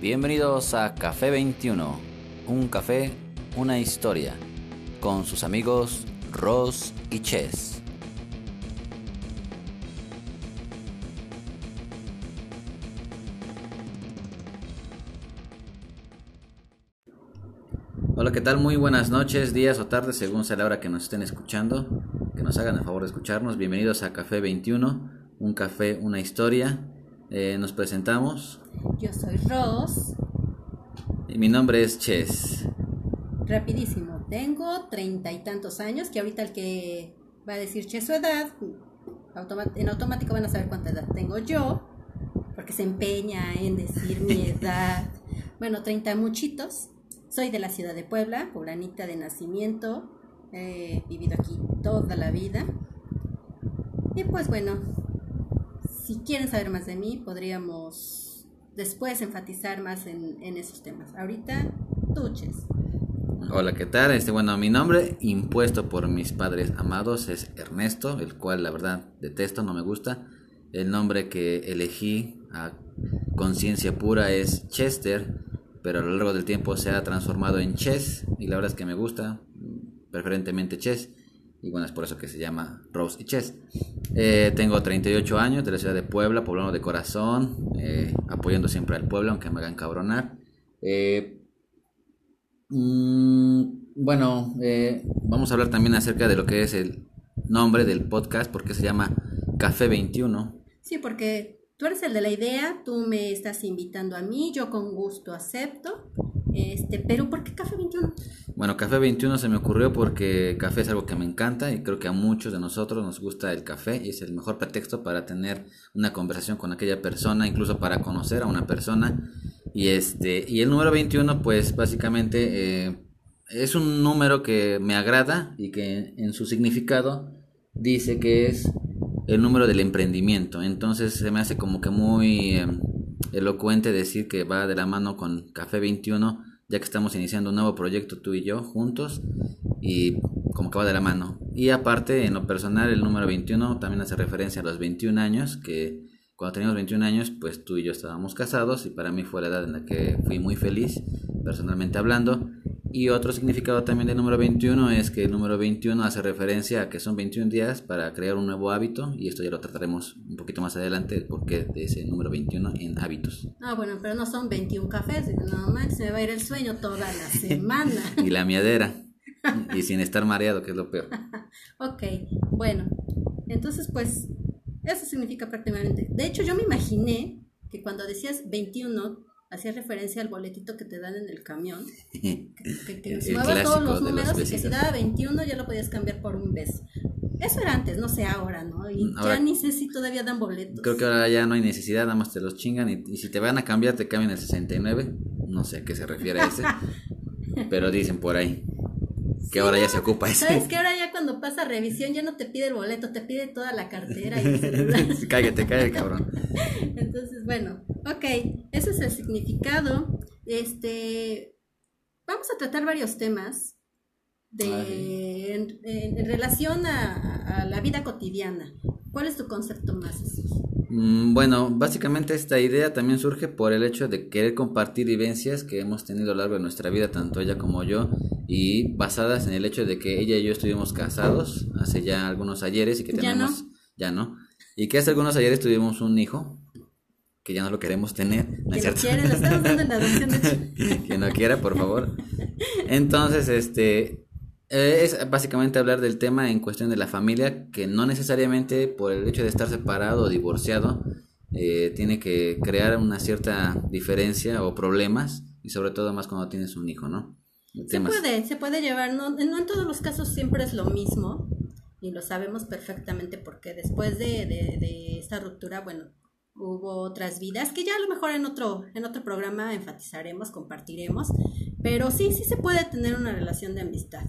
Bienvenidos a Café 21, un café, una historia, con sus amigos Ross y Chess. Hola, ¿qué tal? Muy buenas noches, días o tardes, según sea la hora que nos estén escuchando. Que nos hagan el favor de escucharnos. Bienvenidos a Café 21, un café, una historia. Eh, nos presentamos. Yo soy Ross. Y mi nombre es Chess. Rapidísimo. Tengo treinta y tantos años, que ahorita el que va a decir Chess su edad, en automático van a saber cuánta edad tengo yo, porque se empeña en decir mi edad. Bueno, 30 muchitos. Soy de la ciudad de Puebla, poblanita de nacimiento. He vivido aquí toda la vida. Y pues bueno, si quieren saber más de mí, podríamos después enfatizar más en, esos temas. Ahorita, tuches. Hola, ¿qué tal? Este, bueno, mi nombre, impuesto por mis padres amados, es Ernesto, el cual la verdad detesto, no me gusta. El nombre que elegí a conciencia pura es Chester, pero a lo largo del tiempo se ha transformado en Chess y la verdad es que me gusta, preferentemente Chess. Y bueno, es por eso que se llama Rose y Chess. Eh, tengo 38 años de la ciudad de Puebla, poblano de corazón, eh, apoyando siempre al pueblo, aunque me hagan cabronar. Eh, mm, bueno, vamos a hablar también acerca de lo que es el nombre del podcast, porque se llama Café 21. Sí, porque tú eres el de la idea, tú me estás invitando a mí, yo con gusto acepto. Este, pero ¿por qué Café 21? Bueno, Café 21 se me ocurrió porque café es algo que me encanta y creo que a muchos de nosotros nos gusta el café y es el mejor pretexto para tener una conversación con aquella persona, incluso para conocer a una persona. Y este y el número 21 pues básicamente eh, es un número que me agrada y que en su significado dice que es el número del emprendimiento. Entonces se me hace como que muy em, elocuente decir que va de la mano con Café 21 ya que estamos iniciando un nuevo proyecto tú y yo juntos y como que va de la mano. Y aparte, en lo personal, el número 21 también hace referencia a los 21 años, que cuando teníamos 21 años, pues tú y yo estábamos casados y para mí fue la edad en la que fui muy feliz, personalmente hablando. Y otro significado también del número 21 es que el número 21 hace referencia a que son 21 días para crear un nuevo hábito y esto ya lo trataremos un poquito más adelante, el porqué de ese número 21 en hábitos. Ah, bueno, pero no son 21 cafés, no más se me va a ir el sueño toda la semana. y la miadera. y sin estar mareado, que es lo peor. ok, bueno, entonces pues eso significa prácticamente. De hecho, yo me imaginé que cuando decías 21 hacía referencia al boletito que te dan en el camión, que, que, sumaba todos los números y que si daba 21 ya lo podías cambiar por un beso. Eso era antes, no sé ahora, ¿no? Y ya ni sé si todavía dan boletos. Creo que ahora ya no hay necesidad, nada más te los chingan y, si te van a cambiar te cambian el 69. No sé a qué se refiere a ese, pero dicen por ahí que ahora ya se ocupa eso. ¿Sabes que ahora ya cuando pasa revisión ya no te pide el boleto, te pide toda la cartera y el celular? Cállate, cállate, cabrón. Entonces, bueno, ok, ese es el significado. Este, vamos a tratar varios temas de, en, relación a, a, la vida cotidiana. ¿Cuál es tu concepto más? Mm, bueno, básicamente esta idea también surge por el hecho de querer compartir vivencias que hemos tenido a lo largo de nuestra vida, tanto ella como yo, y basadas en el hecho de que ella y yo estuvimos casados hace ya algunos ayeres y que tenemos... Ya no. Y que hace algunos ayeres tuvimos un hijo, que ya no lo queremos tener. ¿no que quiere, lo estamos dando en la adopción de... que no quiera, por favor. Entonces, este, eh, es básicamente hablar del tema en cuestión de la familia, que no necesariamente por el hecho de estar separado o divorciado eh, tiene que crear una cierta diferencia o problemas, y sobre todo más cuando tienes un hijo, ¿no? Se puede, se puede llevar, no, no en todos los casos siempre es lo mismo, y lo sabemos perfectamente porque después de, de, de esta ruptura, bueno, hubo otras vidas que ya a lo mejor en otro, en otro programa enfatizaremos, compartiremos, pero sí, sí se puede tener una relación de amistad.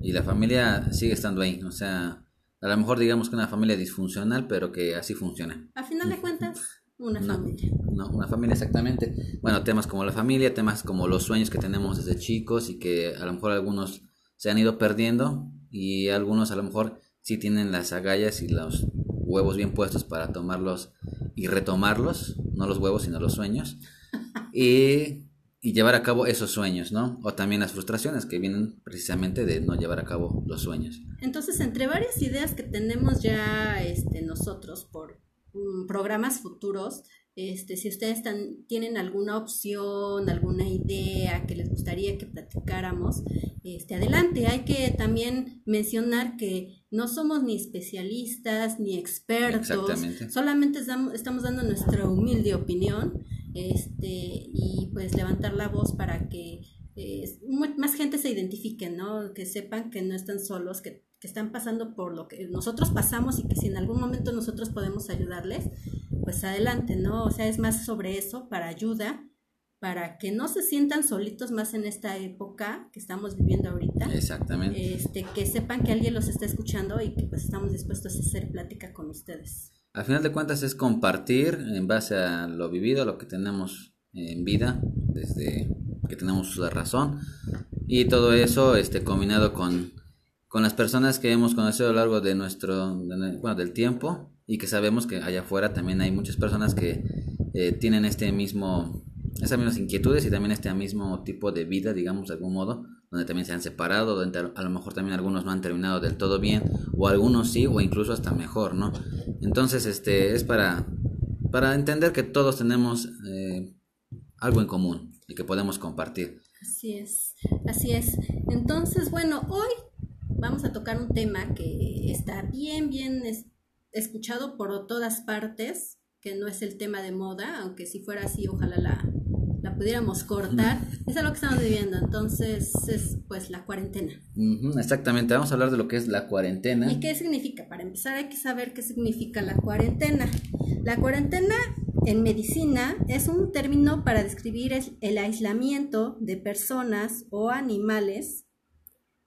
Y la familia sigue estando ahí, o sea, a lo mejor digamos que una familia disfuncional, pero que así funciona. A final de cuentas, una familia. No, una familia exactamente. Bueno, temas como la familia, temas como los sueños que tenemos desde chicos y que a lo mejor algunos se han ido perdiendo y algunos a lo mejor sí tienen las agallas y los huevos bien puestos para tomarlos y retomarlos, no los huevos sino los sueños. y, y llevar a cabo esos sueños, ¿no? O también las frustraciones que vienen precisamente de no llevar a cabo los sueños. Entonces, entre varias ideas que tenemos ya este, nosotros por mm, programas futuros, este, si ustedes tienen alguna opción, alguna idea que les gustaría que platicáramos, este, adelante. Hay que también mencionar que no somos ni especialistas ni expertos, solamente estamos, dando nuestra humilde opinión este, y pues levantar la voz para que eh, más gente se identifique, ¿no? que sepan que no están solos, que que están pasando por lo que nosotros pasamos y que si en algún momento nosotros podemos ayudarles, pues adelante, ¿no? O sea, es más sobre eso, para ayuda, para que no se sientan solitos más en esta época que estamos viviendo ahorita. Exactamente. Este, que sepan que alguien los está escuchando y que pues estamos dispuestos a hacer plática con ustedes. Al final de cuentas es compartir en base a lo vivido, lo que tenemos en vida, desde que tenemos la razón, y todo eso este, combinado con con las personas que hemos conocido a lo largo de nuestro, bueno, del tiempo y que sabemos que allá afuera también hay muchas personas que eh, tienen este mismo, esas mismas inquietudes y también este mismo tipo de vida, digamos, de algún modo, donde también se han separado, donde a lo mejor también algunos no han terminado del todo bien, o algunos sí, o incluso hasta mejor, ¿no? Entonces, este, es para, para entender que todos tenemos eh, algo en común y que podemos compartir. Así es, así es. Entonces, bueno, hoy vamos a tocar un tema que está bien, bien escuchado por todas partes, que no es el tema de moda, aunque si fuera así, ojalá la, la pudiéramos cortar. es lo que estamos viviendo, entonces es pues la cuarentena. exactamente, vamos a hablar de lo que es la cuarentena. ¿Y qué significa? Para empezar hay que saber qué significa la cuarentena. La cuarentena en medicina es un término para describir el aislamiento de personas o animales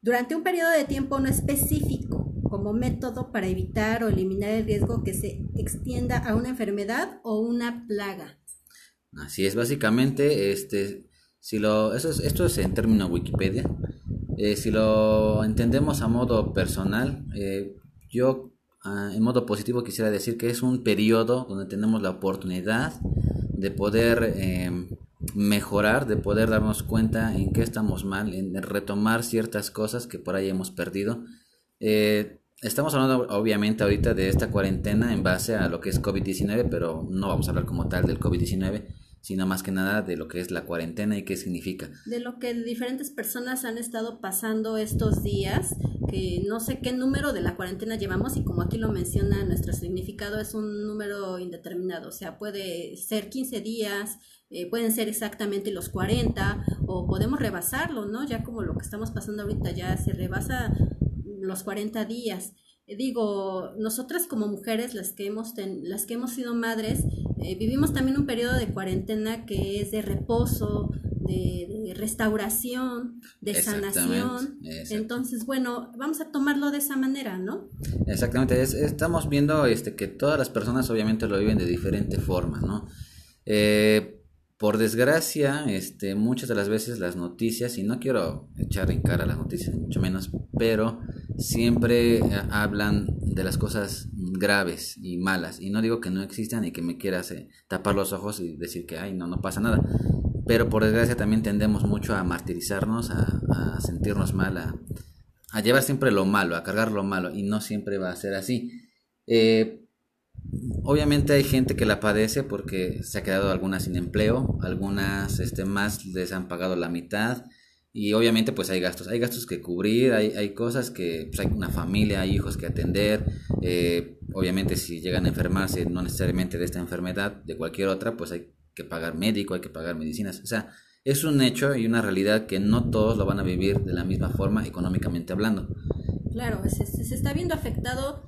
durante un periodo de tiempo no específico como método para evitar o eliminar el riesgo que se extienda a una enfermedad o una plaga. Así es, básicamente, este, si lo, eso es, esto es en término Wikipedia. Eh, si lo entendemos a modo personal, eh, yo ah, en modo positivo quisiera decir que es un periodo donde tenemos la oportunidad de poder em, mejorar, de poder darnos cuenta en qué estamos mal, en retomar ciertas cosas que por ahí hemos perdido. Eh, estamos hablando obviamente ahorita de esta cuarentena en base a lo que es COVID-19, pero no vamos a hablar como tal del COVID-19, sino más que nada de lo que es la cuarentena y qué significa. De lo que diferentes personas han estado pasando estos días, que no sé qué número de la cuarentena llevamos y como aquí lo menciona nuestro significado es un número indeterminado, o sea, puede ser 15 días, eh, pueden ser exactamente los 40 o podemos rebasarlo, ¿no? Ya como lo que estamos pasando ahorita ya se rebasa los 40 días. Eh, digo, nosotras como mujeres, las que hemos, las que hemos sido madres, eh, vivimos también un periodo de cuarentena que es de reposo, de, restauración, de sanación. Entonces, bueno, vamos a tomarlo de esa manera, ¿no? Exactamente, estamos viendo este, que todas las personas obviamente lo viven de diferente forma, ¿no? Eh, por desgracia, este, muchas de las veces las noticias, y no quiero echar en cara las noticias, mucho menos, pero siempre eh, hablan de las cosas graves y malas. Y no digo que no existan y que me quieras eh, tapar los ojos y decir que, ay, no, no pasa nada. Pero por desgracia también tendemos mucho a martirizarnos, a, sentirnos mal, a, llevar siempre lo malo, a cargar lo malo, y no siempre va a ser así. Eh, Obviamente hay gente que la padece porque se ha quedado algunas sin empleo, algunas este, más les han pagado la mitad y obviamente pues hay gastos, hay gastos que cubrir, hay, hay cosas que pues, hay una familia, hay hijos que atender, eh, obviamente si llegan a enfermarse no necesariamente de esta enfermedad, de cualquier otra, pues hay que pagar médico, hay que pagar medicinas, o sea, es un hecho y una realidad que no todos lo van a vivir de la misma forma económicamente hablando. Claro, se, se está viendo afectado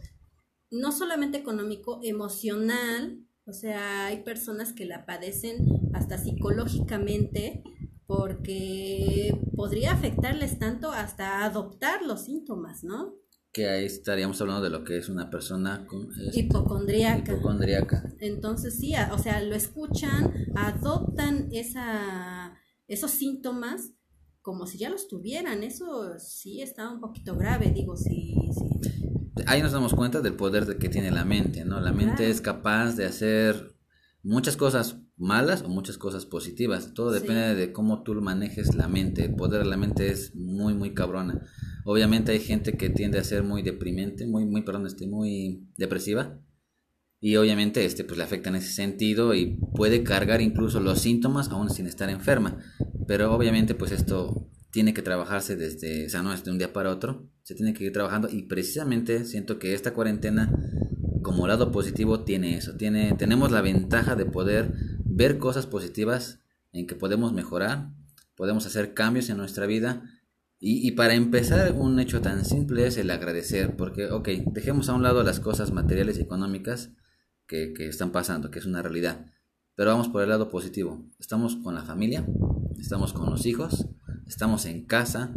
no solamente económico, emocional, o sea, hay personas que la padecen hasta psicológicamente porque podría afectarles tanto hasta adoptar los síntomas, ¿no? Que ahí estaríamos hablando de lo que es una persona con, este, hipocondríaca. hipocondríaca. Entonces sí, o sea, lo escuchan, adoptan esa, esos síntomas como si ya los tuvieran. Eso sí está un poquito grave, digo, si, si ahí nos damos cuenta del poder que tiene la mente, ¿no? La mente es capaz de hacer muchas cosas malas o muchas cosas positivas. Todo depende de cómo tú manejes la mente. El poder de la mente es muy, muy cabrona. Obviamente hay gente que tiende a ser muy deprimente, muy, muy, perdón, este, muy depresiva. Y obviamente este, pues le afecta en ese sentido y puede cargar incluso los síntomas aún sin estar enferma. Pero obviamente pues esto tiene que trabajarse desde, o sea, no es de un día para otro, se tiene que ir trabajando y precisamente siento que esta cuarentena como lado positivo tiene eso, tiene, tenemos la ventaja de poder ver cosas positivas en que podemos mejorar, podemos hacer cambios en nuestra vida y, y, para empezar un hecho tan simple es el agradecer, porque ok, dejemos a un lado las cosas materiales y económicas que, que están pasando, que es una realidad, pero vamos por el lado positivo, estamos con la familia, estamos con los hijos, estamos en casa,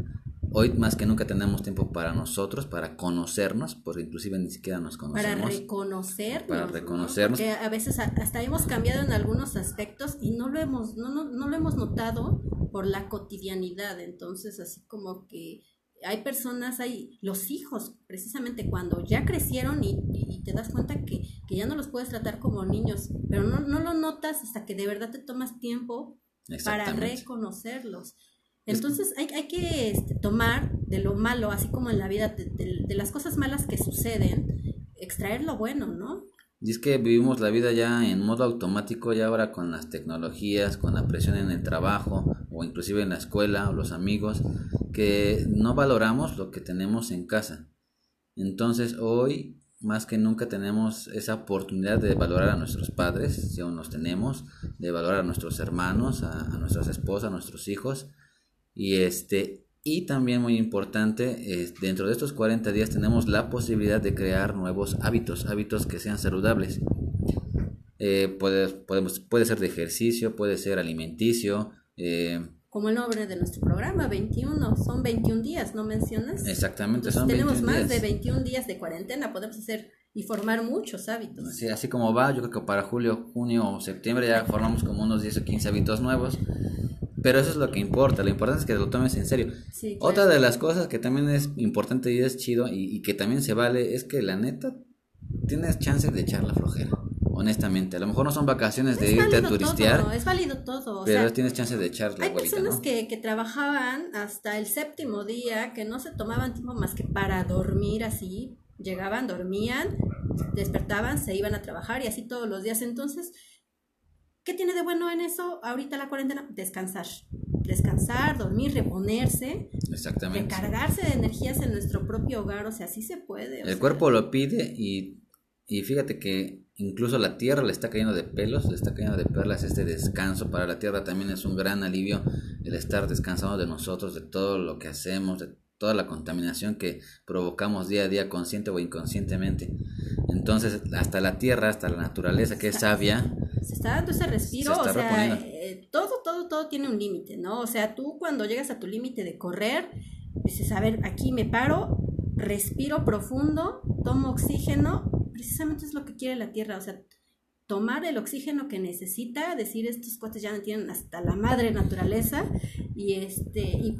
Hoy más que nunca tenemos tiempo para nosotros, para conocernos, porque inclusive ni siquiera nos conocemos. Para reconocernos. Para reconocernos. Porque a veces hasta hemos cambiado en algunos aspectos y no lo hemos, no, no, no lo hemos notado por la cotidianidad. Entonces, así como que hay personas, hay los hijos, precisamente cuando ya crecieron y, y te das cuenta que, que, ya no los puedes tratar como niños, pero no, no lo notas hasta que de verdad te tomas tiempo para reconocerlos. Entonces hay, hay que este, tomar de lo malo, así como en la vida, de, las cosas malas que suceden, extraer lo bueno, ¿no? Y es que vivimos la vida ya en modo automático, ya ahora con las tecnologías, con la presión en el trabajo o inclusive en la escuela o los amigos, que no valoramos lo que tenemos en casa. Entonces hoy más que nunca tenemos esa oportunidad de valorar a nuestros padres, si aún los tenemos, de valorar a nuestros hermanos, a, a nuestras esposas, a nuestros hijos, y este y también muy importante, dentro de estos 40 días tenemos la posibilidad de crear nuevos hábitos, hábitos que sean saludables. Eh, puede, podemos, puede ser de ejercicio, puede ser alimenticio. Eh, Como el nombre de nuestro programa, 21, son 21 días, ¿no mencionas? Exactamente, son tenemos más de 21 días de cuarentena, podemos hacer y formar muchos hábitos. Sí, así como va, yo creo que para julio, junio o septiembre ya formamos como unos 10 o 15 hábitos nuevos. Pero eso es lo que importa, lo importante es que lo tomes en serio. Otra de las cosas que también es importante y es chido y, que también se vale es que la neta tienes chances de echar la flojera. Honestamente, a lo mejor no son vacaciones de irte a turistear. Todo, es válido todo. pero tienes chances de echar la Hay personas que, que trabajaban hasta el séptimo día, que no se tomaban tiempo más que para dormir así. Llegaban, dormían, despertaban, se iban a trabajar y así todos los días. Entonces, ¿Qué tiene de bueno en eso ahorita la cuarentena? Descansar. Descansar, dormir, reponerse. Exactamente. Recargarse de energías en nuestro propio hogar, o sea, sí se puede. El cuerpo lo pide y, y fíjate que incluso la tierra le está cayendo de pelos, le está cayendo de perlas este descanso. Para la tierra también es un gran alivio el estar descansando de nosotros, de todo lo que hacemos, de toda la contaminación que provocamos día a día consciente o inconscientemente. Entonces, hasta la tierra, hasta la naturaleza que es sabia, se está dando ese respiro, o sea, eh, todo, todo, todo tiene un límite, ¿no? O sea, tú cuando llegas a tu límite de correr, dices, a ver, aquí me paro, respiro profundo, tomo oxígeno, precisamente es lo que quiere la Tierra, o sea, tomar el oxígeno que necesita, decir, estos cuates ya no tienen hasta la madre naturaleza, y este, y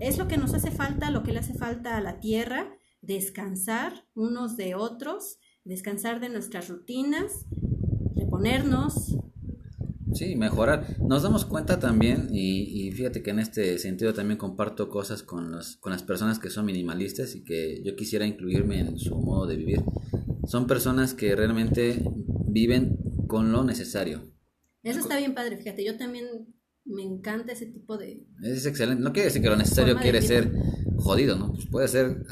es lo que nos hace falta, lo que le hace falta a la Tierra, descansar unos de otros, descansar de nuestras rutinas, reponernos. Sí, mejorar. Nos damos cuenta también, y, fíjate que en este sentido también comparto cosas con, los, con las personas que son minimalistas y que yo quisiera incluirme en su modo de vivir. Son personas que realmente viven con lo necesario. Eso está bien padre, fíjate, yo también me encanta ese tipo de... Es excelente, no quiere decir que lo necesario quiere ser jodido, ¿no? Pues puede ser,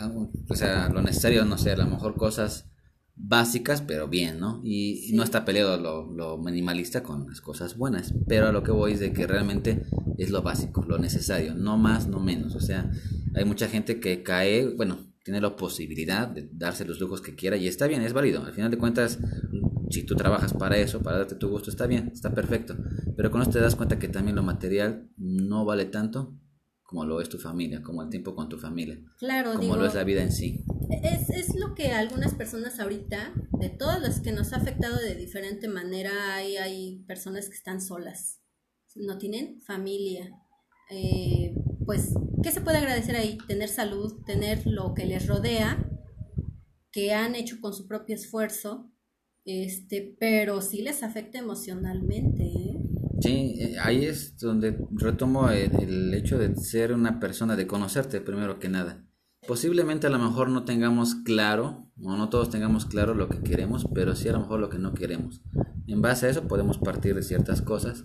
o sea, lo necesario, no sé, a lo mejor cosas básicas, pero bien, ¿no? Y no está peleado lo, lo, minimalista con las cosas buenas, pero a lo que voy es de que realmente es lo básico, lo necesario, no más, no menos. O sea, hay mucha gente que cae, bueno, tiene la posibilidad de darse los lujos que quiera y está bien, es válido. Al final de cuentas, si tú trabajas para eso, para darte tu gusto, está bien, está perfecto. Pero con esto te das cuenta que también lo material no vale tanto como lo es tu familia, como el tiempo con tu familia. Claro, como lo es la vida en sí. Es, es lo que algunas personas ahorita, de todas las que nos ha afectado de diferente manera, hay, hay personas que están solas, no tienen familia. Eh, pues, ¿qué se puede agradecer ahí? Tener salud, tener lo que les rodea, que han hecho con su propio esfuerzo, este, pero sí les afecta emocionalmente. ¿Eh? Sí, eh, ahí es donde retomo el, el, hecho de ser una persona, de conocerte primero que nada. Posiblemente a lo mejor no tengamos claro, o no todos tengamos claro lo que queremos, pero sí a lo mejor lo que no queremos. En base a eso podemos partir de ciertas cosas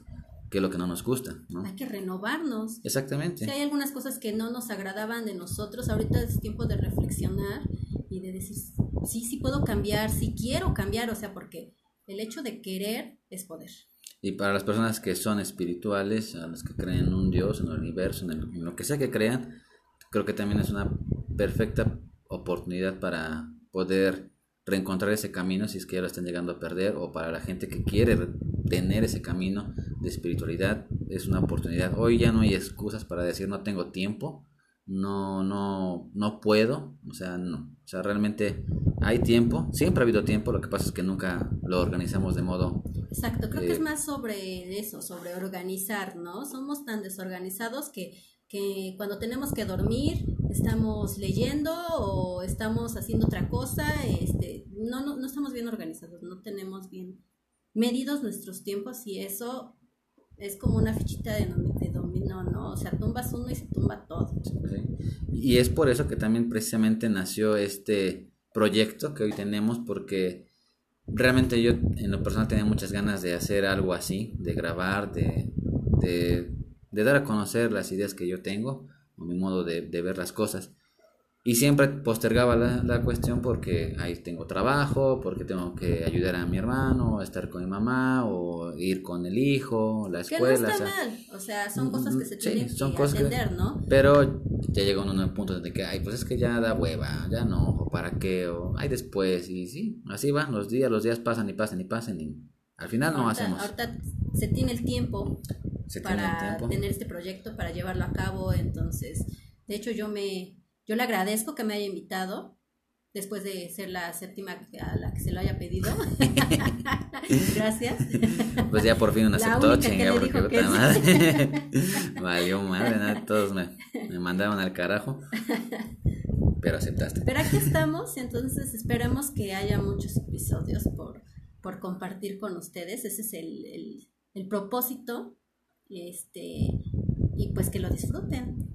que es lo que no nos gusta. ¿no? Hay que renovarnos. Exactamente. Si hay algunas cosas que no nos agradaban de nosotros, ahorita es tiempo de reflexionar y de decir, sí, sí puedo cambiar, sí quiero cambiar, o sea, porque el hecho de querer es poder. Y para las personas que son espirituales, a las que creen en un Dios, en el universo, en, el, en lo que sea que crean, creo que también es una perfecta oportunidad para poder reencontrar ese camino si es que ya lo están llegando a perder o para la gente que quiere tener ese camino de espiritualidad es una oportunidad. Hoy ya no hay excusas para decir no tengo tiempo, no no no puedo, o sea, no, o sea, realmente hay tiempo, siempre ha habido tiempo, lo que pasa es que nunca lo organizamos de modo Exacto, creo eh, que es más sobre eso, sobre organizar, ¿no? Somos tan desorganizados que que cuando tenemos que dormir estamos leyendo o estamos haciendo otra cosa, este, no, no, no estamos bien organizados, no tenemos bien medidos nuestros tiempos y eso es como una fichita de, de dominó, ¿no? O sea, tumbas uno y se tumba todo. Sí. Y es por eso que también precisamente nació este proyecto que hoy tenemos, porque realmente yo en lo personal tenía muchas ganas de hacer algo así, de grabar, de, de dar a conocer las ideas que yo tengo o mi modo de, de ver las cosas. Y siempre postergaba la, la, cuestión porque ahí tengo trabajo, porque tengo que ayudar a mi hermano, estar con mi mamá, o ir con el hijo, la escuela. Que no está o sea, mal, o sea, son cosas que se tienen son que atender, ¿no? Pero ya llega uno a un punto de que, ay, pues es que ya da hueva, ya no, o para qué, o ay después, y sí, así van los días, los días pasan y pasan y pasan, y al final no hacemos. Ahorita se tiene el tiempo Se para tiene el tiempo. tener este proyecto, para llevarlo a cabo. Entonces, de hecho, yo me, yo le agradezco que me haya invitado después de ser la séptima a la que se lo haya pedido. Gracias. Pues ya por fin uno La aceptó, chinga, porque puta madre. Valió madre, nada, todos me, me mandaban al carajo. Pero aceptaste. Pero aquí estamos, entonces esperamos que haya muchos episodios por, por compartir con ustedes. Ese es el, el, el propósito. Este, y pues que lo disfruten.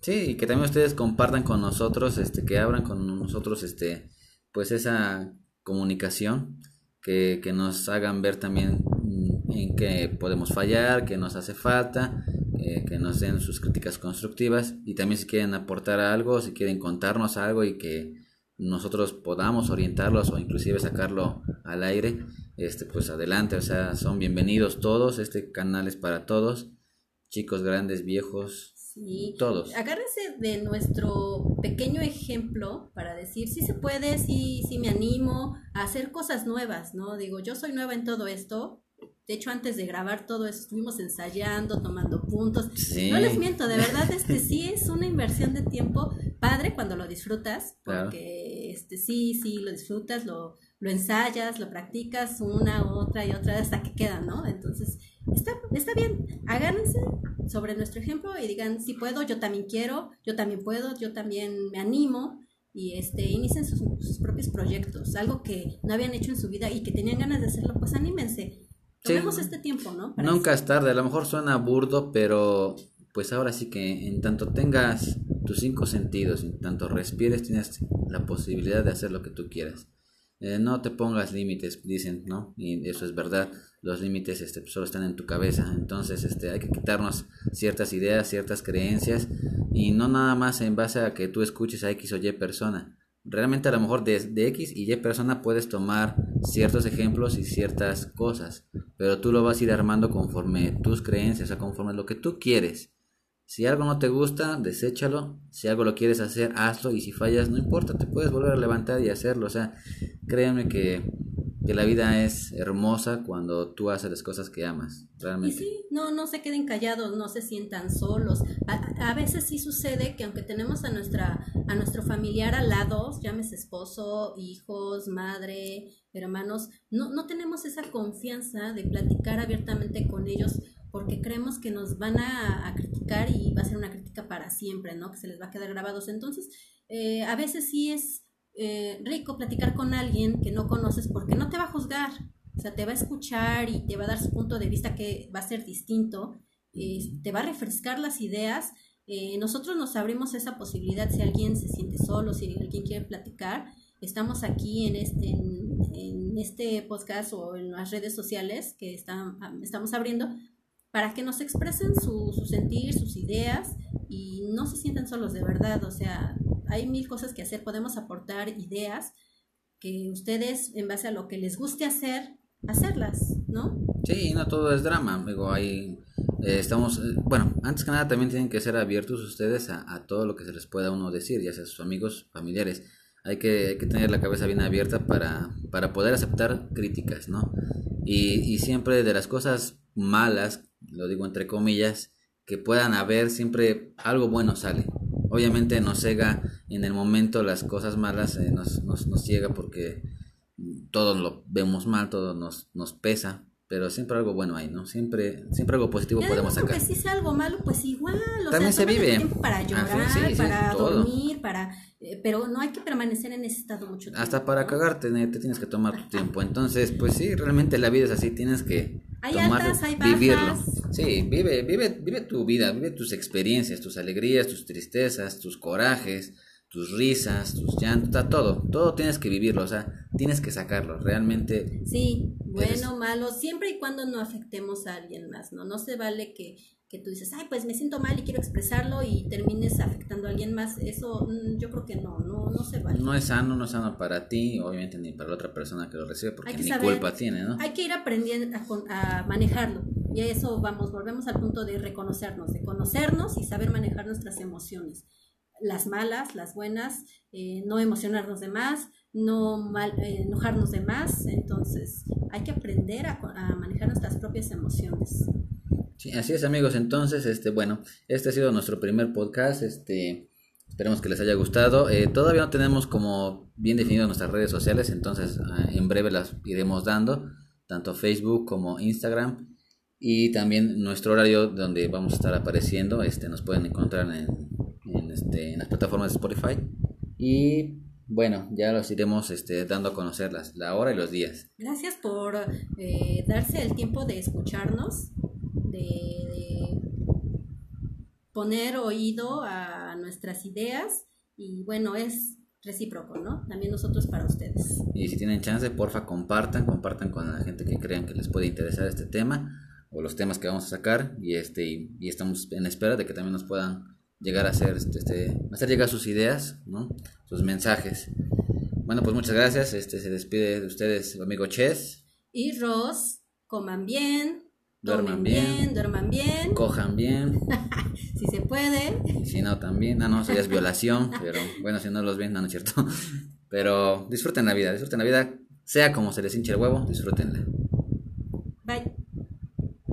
Sí, y que también ustedes compartan con nosotros, este, que abran con nosotros, este, pues esa comunicación, que, que nos hagan ver también mm, en qué podemos fallar, qué nos hace falta, eh, que nos den sus críticas constructivas. Y también si quieren aportar algo, si quieren contarnos algo y que nosotros podamos orientarlos o inclusive sacarlo al aire, este, pues adelante, o sea, son bienvenidos todos, este canal es para todos, chicos, grandes, viejos, Sí. todos. Agárrense de nuestro pequeño ejemplo para decir si se puede, si sí me animo a hacer cosas nuevas, ¿no? Digo, yo soy nueva en todo esto. De hecho, antes de grabar todo eso, estuvimos ensayando, tomando puntos. Sí. No les miento, de verdad, este sí es una inversión de tiempo padre cuando lo disfrutas, Claro. porque este sí, sí, lo disfrutas, lo, lo ensayas, lo practicas una, otra y otra hasta que queda, ¿no? Entonces, está, está bien, agárrense sobre nuestro ejemplo y digan, si puedo, yo también quiero, yo también puedo, yo también me animo y este inicien sus, sus propios proyectos, algo que no habían hecho en su vida y que tenían ganas de hacerlo, pues anímense. Sí. Tomemos este tiempo, ¿no? Para Nunca es tarde, a lo mejor suena burdo, pero pues ahora sí que en tanto tengas tus cinco sentidos, en tanto respires, tienes la posibilidad de hacer lo que tú quieras. Eh, no te pongas límites, dicen, ¿no? Y eso es verdad. Los límites este, solo están en tu cabeza. Entonces este, hay que quitarnos ciertas ideas, ciertas creencias y no nada más en base a que tú escuches a X o Y persona. Realmente a lo mejor de, de X y Y persona puedes tomar ciertos ejemplos y ciertas cosas, pero tú lo vas a ir armando conforme tus creencias, o conforme lo que tú quieres. Si algo no te gusta, deséchalo. Si algo lo quieres hacer, hazlo. Y si fallas, no importa, te puedes volver a levantar y hacerlo. O sea, créanme que, que la vida es hermosa cuando tú haces las cosas que amas. Y Realmente. sí, no, no se queden callados, no se sientan solos. A, a veces sí sucede que aunque tenemos a nuestra, a nuestro familiar al lado, llámese esposo, hijos, madre, hermanos, no, no tenemos esa confianza de platicar abiertamente con ellos porque creemos que nos van a, criticar y va a ser una crítica para siempre, ¿no? Que se les va a quedar grabados. Entonces, eh, a veces sí es eh, rico platicar con alguien que no conoces porque no te va a juzgar, o sea, te va a escuchar y te va a dar su punto de vista que va a ser distinto, te va a refrescar las ideas. Eh, nosotros nos abrimos esa posibilidad si alguien se siente solo, si alguien quiere platicar. Estamos aquí en este, este podcast o en las redes sociales que están, estamos abriendo para que nos expresen su, su sentir, sus ideas y no se sientan solos de verdad. O sea, hay mil cosas que hacer, podemos aportar ideas que ustedes, en base a lo que les guste hacer, hacerlas, ¿no? Sí, no todo es drama, digo, ahí eh, estamos, eh, bueno, antes que nada también tienen que ser abiertos ustedes a, a, todo lo que se les pueda uno decir, ya sea sus amigos, familiares. Hay que, hay que tener la cabeza bien abierta para, para poder aceptar críticas, ¿no? Y, y siempre de las cosas malas, lo digo entre comillas, que puedan haber, siempre algo bueno sale. Obviamente nos cega en el momento las cosas malas, eh, nos, nos, nos ciega porque todos lo vemos mal, todo nos, nos pesa, pero siempre algo bueno hay, ¿no? Siempre, siempre algo positivo podemos sacar. Si sea algo malo, pues igual. O También se vive. Tiempo para llorar, para dormir, para... Eh, pero no hay que permanecer en ese estado mucho tiempo. Hasta para cagarte, te tienes que tomar tu tiempo. Entonces, pues sí, realmente la vida es así, tienes que hay altas, hay bajas. vivirlo. Sí, vive, vive, vive tu vida, vive tus experiencias, tus alegrías, tus tristezas, tus corajes, tus risas, tus llantos, todo, todo tienes que vivirlo, o sea, tienes que sacarlo, realmente. Sí, bueno, malo, siempre y cuando no afectemos a alguien más, ¿no? No se vale que, que tú dices, ay, pues me siento mal y quiero expresarlo y termines afectando a alguien más, eso mm, yo creo que no, no, no se vale. No es sano, no es sano para ti, obviamente ni para la otra persona que lo recibe, porque ni culpa tiene, ¿no? Hay que ir aprendiendo a, a manejarlo. Y a eso vamos, volvemos al punto de reconocernos, de conocernos y saber manejar nuestras emociones las malas, las buenas, eh, no emocionarnos de más, no mal, eh, enojarnos de más. Entonces hay que aprender a, manejar nuestras propias emociones. Sí, así es amigos. Entonces, este, bueno, este ha sido nuestro primer podcast. Este, esperemos que les haya gustado. Eh, todavía no tenemos como bien definido nuestras redes sociales, entonces ah, en breve las iremos dando, tanto Facebook como Instagram. Y también nuestro horario donde vamos a estar apareciendo, este, nos pueden encontrar en este, en las plataformas de Spotify. Y bueno, ya los iremos este, dando a conocer las, la hora y los días. Gracias por eh, darse el tiempo de escucharnos, de, poner oído a nuestras ideas y bueno, es recíproco, ¿no? También nosotros para ustedes. Y si tienen chance, porfa, compartan, compartan con la gente que crean que les puede interesar este tema o los temas que vamos a sacar y este y estamos en espera de que también nos puedan llegar a hacer, este, este, hacer llegar sus ideas, ¿no? sus mensajes. Bueno, pues muchas gracias. Este se despide de ustedes su amigo Ches. Y Ross, coman bien, duerman bien, duerman bien, cojan bien. si se puede. Y si no, también. No, no, eso ya es violación, pero bueno, si no los ven, no, no es cierto. Pero disfruten la vida, disfruten la vida, sea como se les hinche el huevo, disfrútenla.